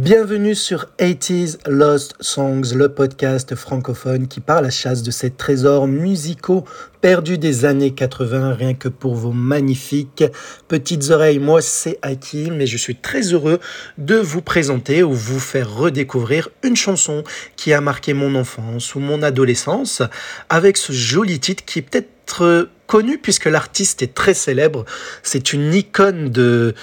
Bienvenue sur 80s Lost Songs, le podcast francophone qui part à chasse de ces trésors musicaux perdus des années 80, rien que pour vos magnifiques petites oreilles. Moi, c'est Hakim et je suis très heureux de vous présenter ou vous faire redécouvrir une chanson qui a marqué mon enfance ou mon adolescence avec ce joli titre qui est peut-être connu puisque l'artiste est très célèbre. C'est une icône de,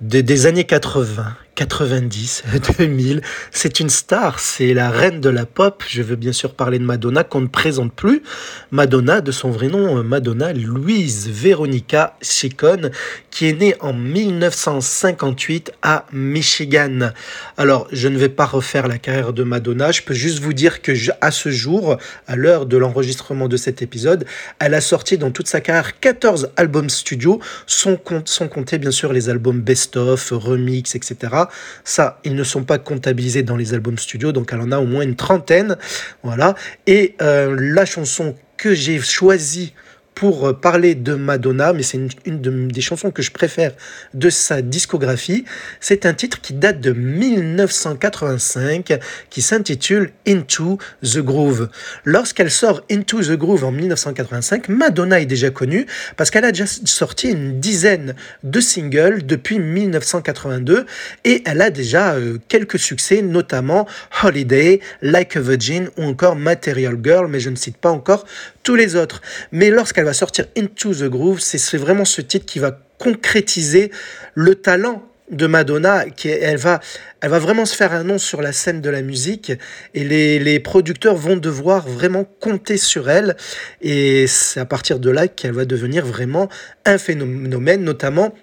de des années 80 90, 2000. C'est une star, c'est la reine de la pop. Je veux bien sûr parler de Madonna qu'on ne présente plus. Madonna, de son vrai nom, Madonna Louise Veronica Chicone, qui est née en 1958 à Michigan. Alors, je ne vais pas refaire la carrière de Madonna. Je peux juste vous dire que à ce jour, à l'heure de l'enregistrement de cet épisode, elle a sorti dans toute sa carrière 14 albums studio, sans, sans compter bien sûr les albums best-of, remix, etc. Ça, ils ne sont pas comptabilisés dans les albums studio, donc elle en a au moins une trentaine. Voilà. Et euh, la chanson que j'ai choisie pour euh, parler de Madonna, mais c'est une, des chansons que je préfère de sa discographie. C'est un titre qui date de 1985, qui s'intitule Into the Groove. Lorsqu'elle sort Into the Groove en 1985, Madonna est déjà connue parce qu'elle a déjà sorti une dizaine de singles depuis 1982 et elle a déjà euh, quelques succès, notamment Holiday, Like a Virgin ou encore Material Girl, mais je ne cite pas encore tous les autres. Mais lorsqu'elle va sortir Into the Groove, c'est vraiment ce titre qui va concrétiser le talent de Madonna, qui elle va, elle va vraiment se faire un nom sur la scène de la musique et les, les producteurs vont devoir vraiment compter sur elle et c'est à partir de là qu'elle va devenir vraiment un phénomène, notamment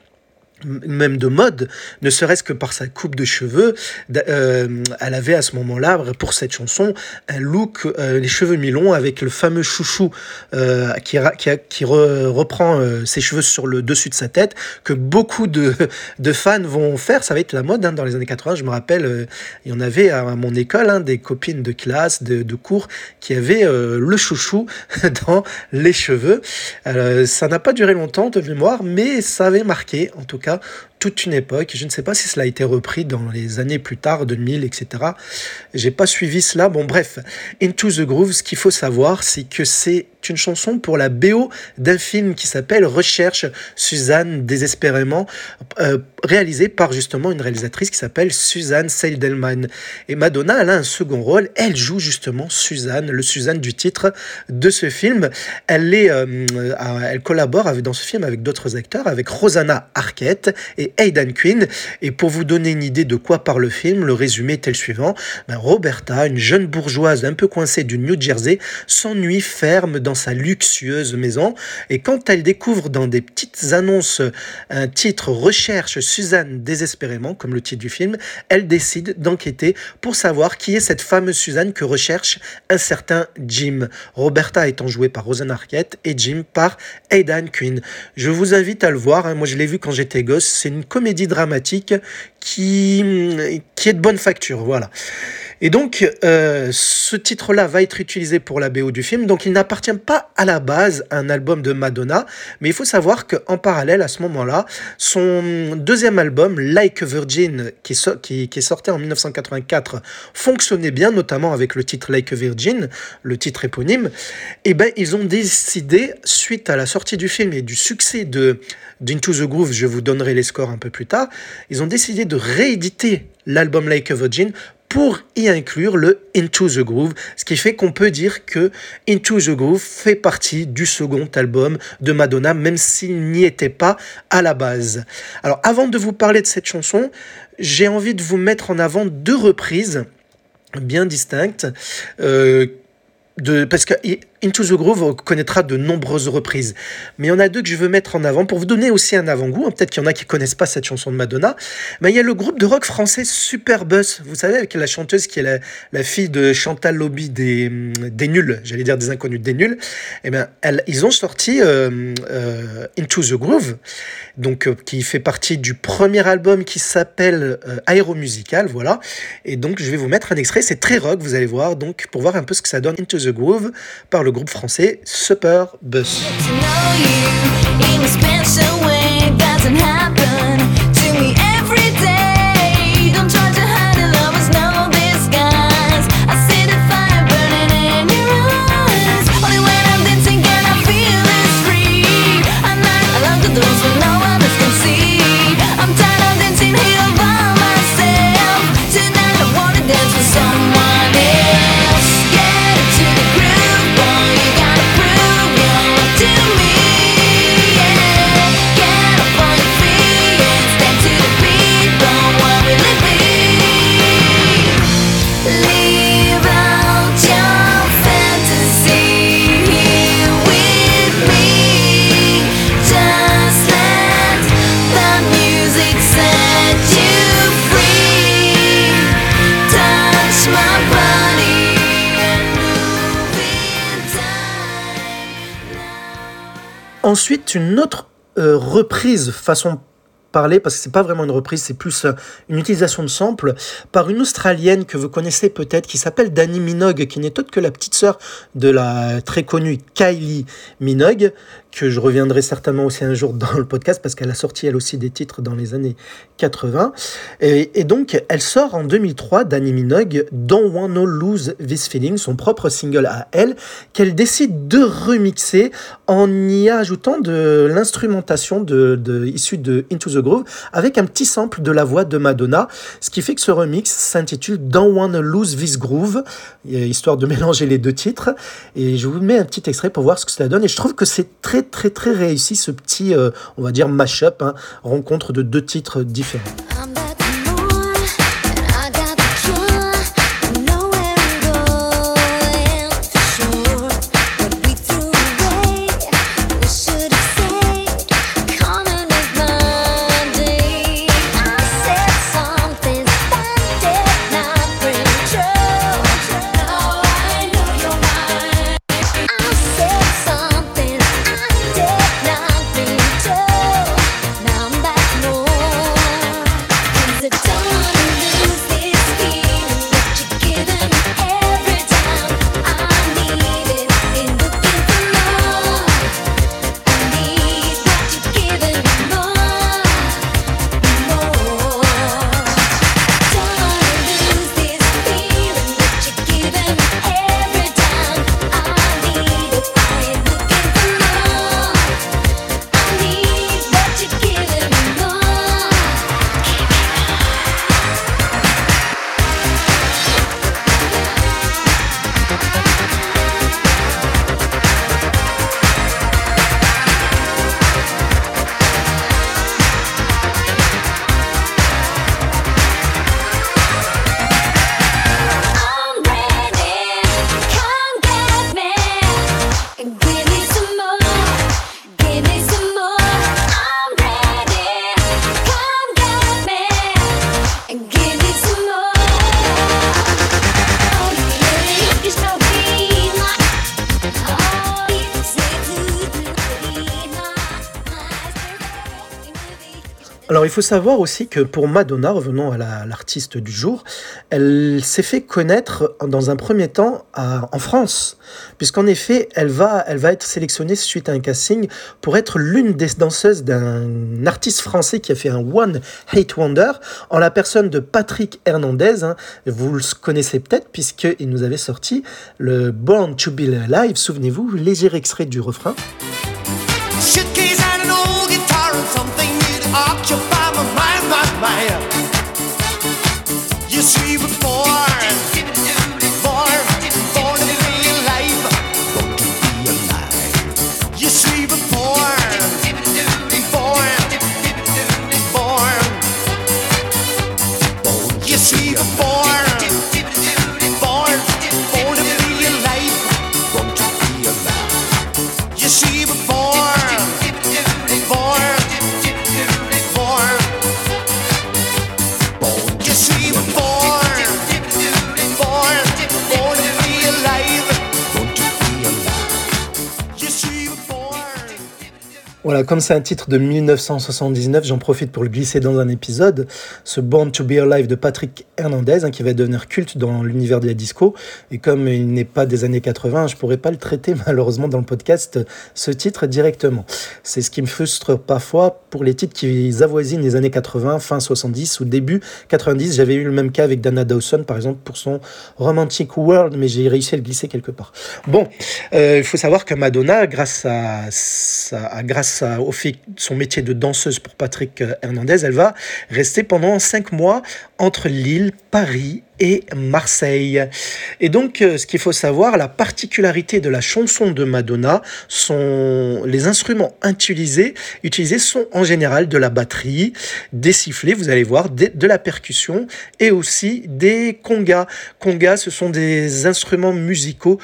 même de mode, ne serait-ce que par sa coupe de cheveux. Euh, elle avait à ce moment-là, pour cette chanson, un look, euh, les cheveux mi-longs avec le fameux chouchou euh, qui, reprend ses cheveux sur le dessus de sa tête, que beaucoup de, de fans vont faire. Ça va être la mode hein, dans les années 80. Je me rappelle, il y en avait à mon école, hein, des copines de classe, de, de cours, qui avaient le chouchou dans les cheveux. ça n'a pas duré longtemps de mémoire, mais ça avait marqué, en tout cas, да, toute une époque. Je ne sais pas si cela a été repris dans les années plus tard, 2000, etc. J'ai pas suivi cela. Bon, bref, Into the Groove, ce qu'il faut savoir, c'est que c'est une chanson pour la BO d'un film qui s'appelle Recherche Suzanne désespérément, euh, réalisé par justement une réalisatrice qui s'appelle Suzanne Seidelman. Et Madonna, elle a un second rôle, elle joue justement Suzanne, le Suzanne du titre de ce film. Elle, est, euh, elle collabore avec, dans ce film avec d'autres acteurs, avec Rosanna Arquette et Aidan Quinn. Et pour vous donner une idée de quoi parle le film, le résumé est tel suivant. Ben, Roberta, une jeune bourgeoise un peu coincée du New Jersey, s'ennuie ferme dans sa luxueuse maison. Et quand elle découvre dans des petites annonces un titre Recherche Suzanne désespérément, comme le titre du film, elle décide d'enquêter pour savoir qui est cette fameuse Suzanne que recherche un certain Jim. Roberta étant jouée par Rosanna Arquette et Jim par Aidan Quinn. Je vous invite à le voir. Hein. Moi, je l'ai vu quand j'étais gosse. Une comédie dramatique qui, qui est de bonne facture. Voilà. Et donc, euh, ce titre-là va être utilisé pour la BO du film. Donc, il n'appartient pas à la base à un album de Madonna. Mais il faut savoir qu'en parallèle, à ce moment-là, son deuxième album, Like a Virgin, qui, est sorti en 1984, fonctionnait bien, notamment avec le titre Like a Virgin, le titre éponyme. Et eh ben, ils ont décidé, suite à la sortie du film et du succès de d'Into the Groove, je vous donnerai les scores un peu plus tard, ils ont décidé de rééditer l'album Like a Virgin pour y inclure le Into the Groove, ce qui fait qu'on peut dire que Into the Groove fait partie du second album de Madonna, même s'il n'y était pas à la base. Alors avant de vous parler de cette chanson, j'ai envie de vous mettre en avant deux reprises bien distinctes. Euh, de, parce que Into the Groove connaîtra de nombreuses reprises. Mais il y en a deux que je veux mettre en avant pour vous donner aussi un avant-goût. Hein, peut-être qu'il y en a qui connaissent pas cette chanson de Madonna. Mais il y a le groupe de rock français Superbus. Vous savez, avec la chanteuse qui est la, fille de Chantal Lobby des, des Nuls. J'allais dire des inconnus des Nuls. Eh bien, ils ont sorti euh, euh, Into the Groove. Donc, euh, qui fait partie du premier album qui s'appelle Aéromusical. Voilà. Et donc, je vais vous mettre un extrait. C'est très rock, vous allez voir. Donc, pour voir un peu ce que ça donne Into the Groove par le groupe français Superbus. Ensuite, une autre euh, reprise façon parler, parce que c'est pas vraiment une reprise, c'est plus euh, une utilisation de sample, par une Australienne que vous connaissez peut-être, qui s'appelle Dani Minogue, qui n'est autre que la petite sœur de la très connue Kylie Minogue, que je reviendrai certainement aussi un jour dans le podcast parce qu'elle a sorti elle aussi des titres dans les années 80. Et, donc elle sort en 2003 d'Annie Minogue Don't Wanna Lose This Feeling, son propre single à elle, qu'elle décide de remixer en y ajoutant de l'instrumentation de, de, issue de Into the Groove avec un petit sample de la voix de Madonna, ce qui fait que ce remix s'intitule Don't Wanna Lose This Groove, histoire de mélanger les deux titres. Et je vous mets un petit extrait pour voir ce que cela donne. Et je trouve que c'est très très très réussi ce petit, euh, on va dire, mash-up, hein, rencontre de deux titres différents. Faut savoir aussi que pour Madonna, revenons à l'artiste du jour, elle s'est fait connaître dans un premier temps en France, puisqu'en effet, elle va, elle va être sélectionnée suite à un casting pour être l'une des danseuses d'un artiste français qui a fait un One Hate Wonder, en la personne de Patrick Hernandez. Hein. vous le connaissez peut-être, puisqu'il nous avait sorti le Born to Be Alive, souvenez-vous, léger extrait du refrain. man. You see before. Voilà, comme c'est un titre de 1979, j'en profite pour le glisser dans un épisode. Ce Born to Be Alive de Patrick Hernandez, hein, qui va devenir culte dans l'univers de la disco. Et comme il n'est pas des années 80, je pourrais pas le traiter malheureusement dans le podcast, ce titre directement. C'est ce qui me frustre parfois pour les titres qui avoisinent les années 80, fin 70 ou début 90. J'avais eu le même cas avec Dana Dawson, par exemple, pour son Romantic World, mais j'ai réussi à le glisser quelque part. Bon, euh, il faut savoir que Madonna, grâce à, à grâce au fait son métier de danseuse pour Patrick euh, Hernandez, elle va rester pendant cinq mois entre Lille, Paris et Marseille. Et donc, euh, ce qu'il faut savoir, la particularité de la chanson de Madonna, sont les instruments utilisés, utilisés sont en général de la batterie, des sifflets, vous allez voir, de, la percussion et aussi des congas. Congas, ce sont des instruments musicaux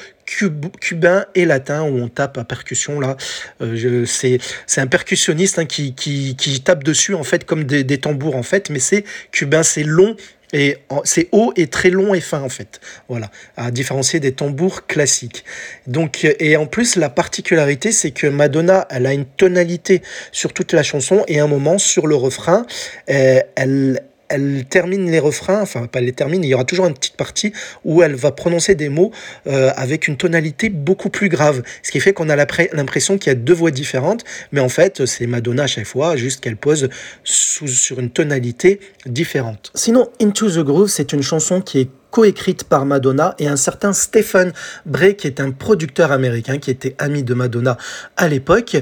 cubains et latins où on tape à percussion là. Euh, c'est un percussionniste hein, qui, qui, tape dessus en fait comme des, des tambours en fait, mais c'est cubain, c'est long et c'est haut et très long et fin en fait. Voilà, à différencier des tambours classiques. Donc et en plus la particularité c'est que Madonna elle a une tonalité sur toute la chanson et un moment sur le refrain euh, elle elle termine les refrains, enfin pas les termine, il y aura toujours une petite partie où elle va prononcer des mots euh, avec une tonalité beaucoup plus grave. Ce qui fait qu'on a l'impression qu'il y a deux voix différentes, mais en fait c'est Madonna à chaque fois, juste qu'elle pose sur une tonalité différente. Sinon, Into the Groove, c'est une chanson qui est coécrite par Madonna et un certain Stephen Bray qui est un producteur américain qui était ami de Madonna à l'époque.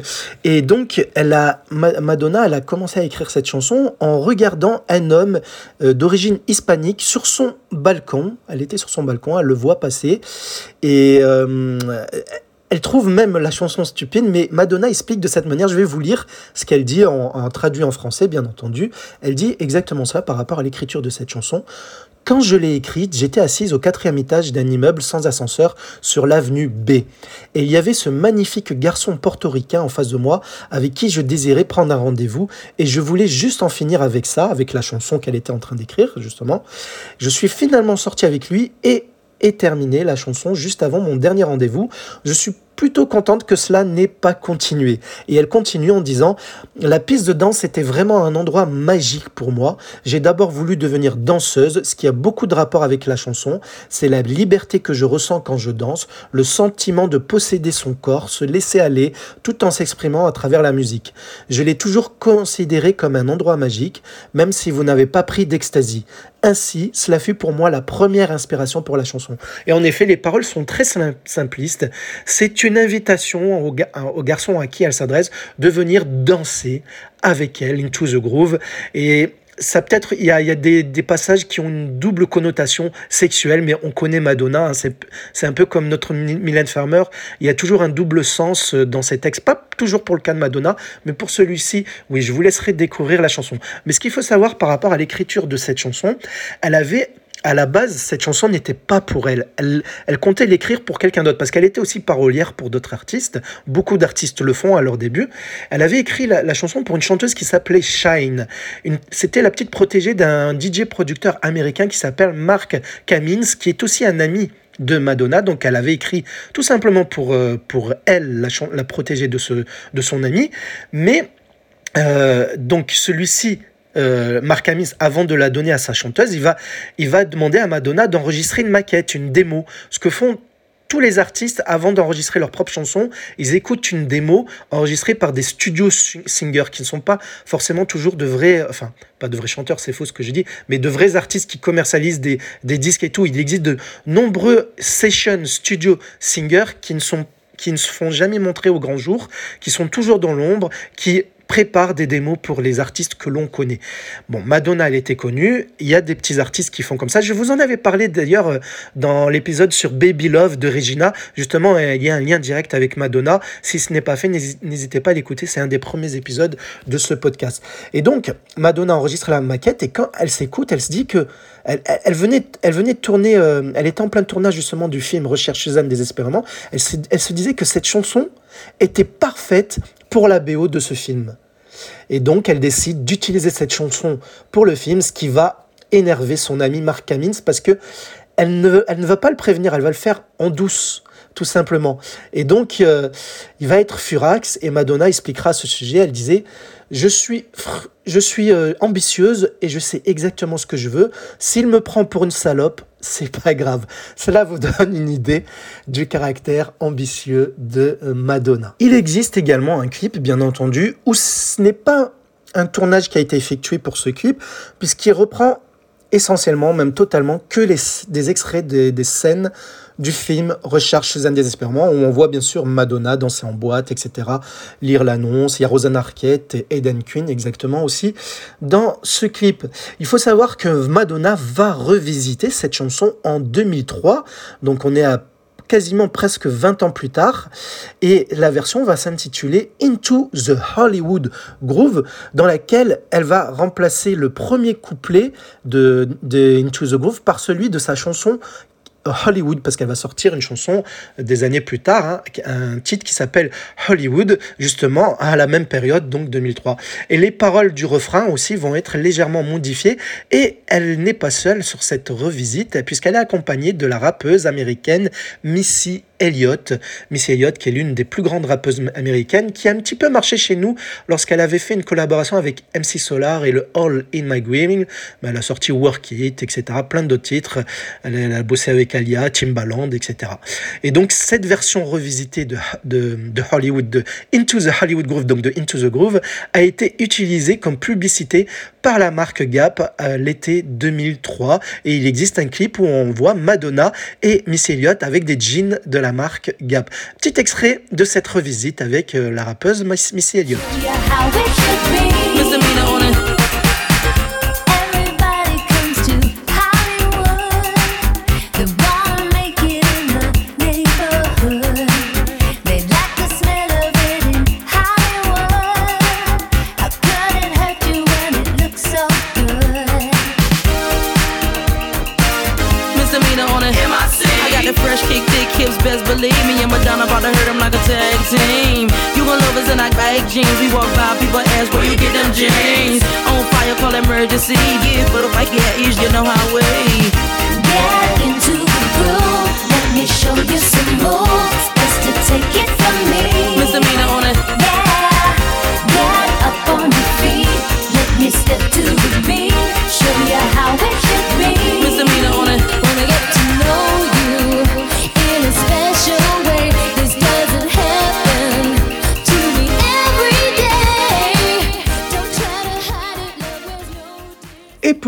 Et donc, elle a, Madonna, elle a commencé à écrire cette chanson en regardant un homme euh, d'origine hispanique sur son balcon. Elle était sur son balcon, elle le voit passer euh, elle trouve même la chanson stupide, mais Madonna explique de cette manière, je vais vous lire ce qu'elle dit en, traduit en français, bien entendu. Elle dit exactement ça par rapport à l'écriture de cette chanson. Quand je l'ai écrite, j'étais assise au quatrième étage d'un immeuble sans ascenseur sur l'avenue B. Et il y avait ce magnifique garçon portoricain en face de moi avec qui je désirais prendre un rendez-vous et je voulais juste en finir avec ça, avec la chanson qu'elle était en train d'écrire, justement. Je suis finalement sorti avec lui et et terminé la chanson juste avant mon dernier rendez-vous. Je suis plutôt contente que cela n'ait pas continué. Et elle continue en disant La piste de danse était vraiment un endroit magique pour moi. J'ai d'abord voulu devenir danseuse, ce qui a beaucoup de rapport avec la chanson. C'est la liberté que je ressens quand je danse, le sentiment de posséder son corps, se laisser aller, tout en s'exprimant à travers la musique. Je l'ai toujours considéré comme un endroit magique, même si vous n'avez pas pris d'extasie. Ainsi, cela fut pour moi la première inspiration pour la chanson. Et en effet, les paroles sont très simplistes. C'est une invitation au, garçon à qui elle s'adresse de venir danser avec elle, into the groove. Et ça peut-être, il y a, des, passages qui ont une double connotation sexuelle, mais on connaît Madonna, hein, c'est un peu comme notre Mylène Farmer, il y a toujours un double sens euh, dans ces textes, pas toujours pour le cas de Madonna, mais pour celui-ci, oui, je vous laisserai découvrir la chanson. Mais ce qu'il faut savoir par rapport à l'écriture de cette chanson, elle avait à la base, cette chanson n'était pas pour elle. Elle, comptait l'écrire pour quelqu'un d'autre, parce qu'elle était aussi parolière pour d'autres artistes. Beaucoup d'artistes le font à leur début. Elle avait écrit la, chanson pour une chanteuse qui s'appelait Shine. C'était la petite protégée d'un DJ producteur américain qui s'appelle Mark Kamins, qui est aussi un ami de Madonna. Donc elle avait écrit tout simplement pour, euh, pour elle, la, la protégée de, ce, de son ami. Mais euh, donc celui-ci euh, Marc Amis, avant de la donner à sa chanteuse, il va, il va demander à Madonna d'enregistrer une maquette, une démo. Ce que font tous les artistes, avant d'enregistrer leur propre chanson, ils écoutent une démo enregistrée par des studios singers qui ne sont pas forcément toujours de vrais, enfin, pas de vrais chanteurs, c'est faux ce que je dis, mais de vrais artistes qui commercialisent des, des disques et tout. Il existe de nombreux session studio singers qui ne sont qui ne se font jamais montrer au grand jour, qui sont toujours dans l'ombre, qui prépare des démos pour les artistes que l'on connaît. Bon, Madonna, elle était connue. Il y a des petits artistes qui font comme ça. Je vous en avais parlé d'ailleurs euh, dans l'épisode sur Baby Love de Regina. Justement, euh, il y a un lien direct avec Madonna. Si ce n'est pas fait, n'hésitez pas à l'écouter. C'est un des premiers épisodes de ce podcast. Et donc, Madonna enregistre la maquette et quand elle s'écoute, elle se dit que elle, venait, elle venait de tourner, euh, elle était en plein tournage justement du film Recherche Suzanne désespérément. Elle elle se disait que cette chanson était parfaite pour la BO de ce film. Et donc, elle décide d'utiliser cette chanson pour le film, ce qui va énerver son ami Mark Cummins parce que elle ne, va pas le prévenir, elle va le faire en douce tout simplement. Et donc, euh, il va être furax et Madonna expliquera ce sujet. Elle disait Je suis, je suis euh, ambitieuse et je sais exactement ce que je veux. S'il me prend pour une salope, c'est pas grave. Cela vous donne une idée du caractère ambitieux de euh, Madonna. Il existe également un clip, bien entendu, où ce n'est pas un tournage qui a été effectué pour ce clip, puisqu'il reprend essentiellement, même totalement, que les, des extraits des, des scènes du film Recherche Suzanne désespérément, où on voit bien sûr Madonna danser en boîte, etc., lire l'annonce. Il y a Rosanna Arquette et Eden Quinn exactement aussi dans ce clip. Il faut savoir que Madonna va revisiter cette chanson en 2003, donc on est à quasiment presque 20 ans plus tard. Et la version va s'intituler Into the Hollywood Groove, dans laquelle elle va remplacer le premier couplet de, de Into the Groove par celui de sa chanson Hollywood parce qu'elle va sortir une chanson des années plus tard, hein, un titre qui s'appelle Hollywood, justement à la même période, donc 2003. Et les paroles du refrain aussi vont être légèrement modifiées et elle n'est pas seule sur cette revisite puisqu'elle est accompagnée de la rappeuse américaine Missy Elliott. Missy Elliott, qui est l'une des plus grandes rappeuses américaines, qui a un petit peu marché chez nous lorsqu'elle avait fait une collaboration avec MC Solar et le All in My Dreaming. Elle a sorti Work It, etc. Plein d'autres titres. Elle a bossé avec Alia, Timbaland, etc. Et donc, cette version revisitée de, de, Hollywood, de Into the Hollywood Groove, donc de Into the Groove, a été utilisée comme publicité par la marque Gap l'été 2003. Et il existe un clip où on voit Madonna et Miss Elliott avec des jeans de la marque Gap. Petit extrait de cette revisite avec euh, la rappeuse Missy Elliott.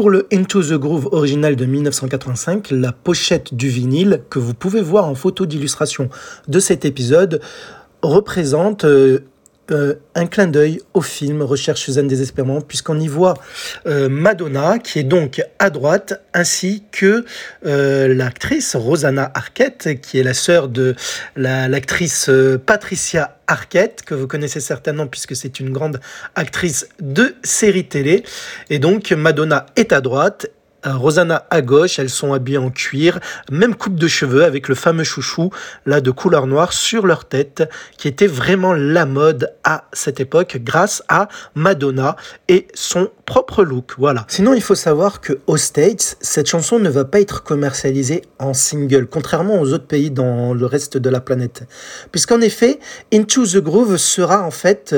Pour le Into the Groove original de 1985, la pochette du vinyle que vous pouvez voir en photo d'illustration de cet épisode représente euh, un clin d'œil au film Recherche Suzanne désespérément, puisqu'on y voit euh, Madonna, qui est donc à droite, ainsi que euh, l'actrice Rosanna Arquette, qui est la sœur de la- l'actrice Patricia Arquette, que vous connaissez certainement puisque c'est une grande actrice de séries télé. Et donc Madonna est à droite Rosanna à gauche, elles sont habillées en cuir, même coupe de cheveux avec le fameux chouchou là de couleur noire sur leur tête, qui était vraiment la mode à cette époque grâce à Madonna et son propre look. Voilà. Sinon, il faut savoir que aux States, cette chanson ne va pas être commercialisée en single, contrairement aux autres pays dans le reste de la planète, puisqu'en effet, Into the Groove sera en fait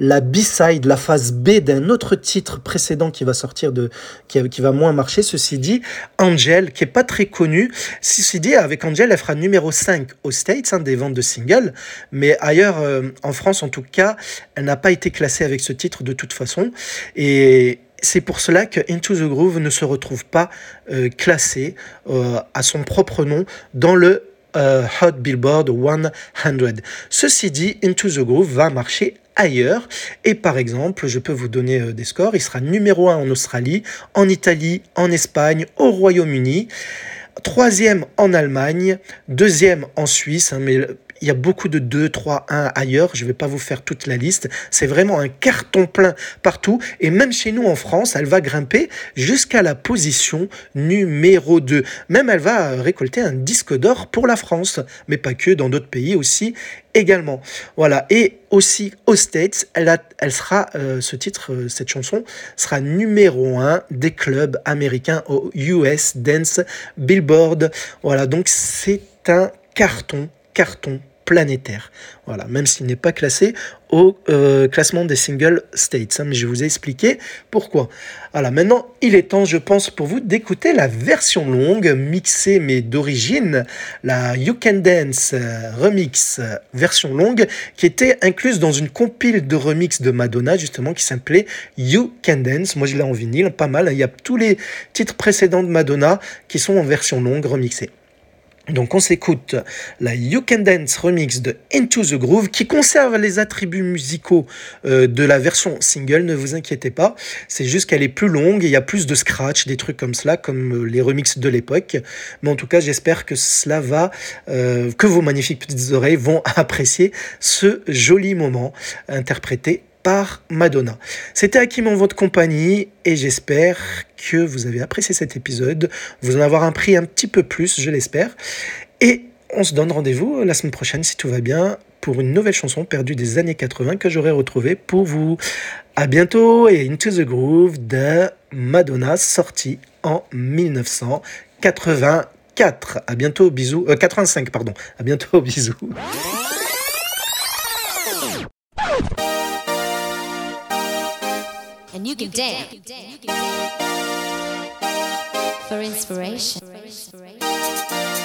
la B-side, la phase B d'un autre titre précédent qui va sortir de, qui, qui va moins marcher. Ceci dit, Angel, qui est pas très connu. Ceci dit, avec Angel, elle fera numéro 5 aux States, hein, des ventes de singles. Mais ailleurs, euh, en France en tout cas, elle n'a pas été classée avec ce titre de toute façon. Et c'est pour cela que Into the Groove ne se retrouve pas euh, classé euh, à son propre nom dans le euh, Hot Billboard 100. Ceci dit, Into the Groove va marcher ailleurs. Et par exemple, je peux vous donner euh, des scores. Il sera numéro 1 en Australie, en Italie, en Espagne, au Royaume-Uni. Troisième en Allemagne, deuxième en Suisse, hein, Il y a beaucoup de 2, 3, 1 ailleurs. Je ne vais pas vous faire toute la liste. C'est vraiment un carton plein partout. Et même chez nous en France, elle va grimper jusqu'à la position numéro 2. Même elle va récolter un disque d'or pour la France, mais pas que, dans d'autres pays aussi également. Voilà. Et aussi aux States, elle, sera, euh, ce titre, euh, cette chanson, sera numéro 1 des clubs américains au US Dance Billboard. Voilà. Donc c'est un carton, carton planétaire. Voilà, même s'il n'est pas classé au euh, classement des single states. hein, mais je vous ai expliqué pourquoi. Voilà, maintenant, il est temps, je pense, pour vous d'écouter la version longue, mixée mais d'origine, la You Can Dance euh, remix euh, version longue, qui était incluse dans une compile de remix de Madonna, justement, qui s'appelait You Can Dance. Moi, je l'ai en vinyle, pas mal. hein. Il y a tous les titres précédents de Madonna qui sont en version longue remixée. Donc on s'écoute la You Can Dance remix de Into the Groove qui conserve les attributs musicaux euh, de la version single, ne vous inquiétez pas. C'est juste qu'elle est plus longue, et il y a plus de scratch, des trucs comme cela, comme euh, les remixes de l'époque. Mais en tout cas, j'espère que cela va, euh, que vos magnifiques petites oreilles vont apprécier ce joli moment interprété par Madonna. C'était Hakim en votre compagnie et j'espère que vous avez apprécié cet épisode, vous en avoir appris un petit peu plus, je l'espère. Et on se donne rendez-vous la semaine prochaine si tout va bien pour une nouvelle chanson perdue des années 80 que j'aurai retrouvée pour vous. À bientôt et Into the Groove de Madonna sorti en 1984. À bientôt, bisous. Euh, 85, pardon. À bientôt, bisous. And you can dance. For inspiration. Come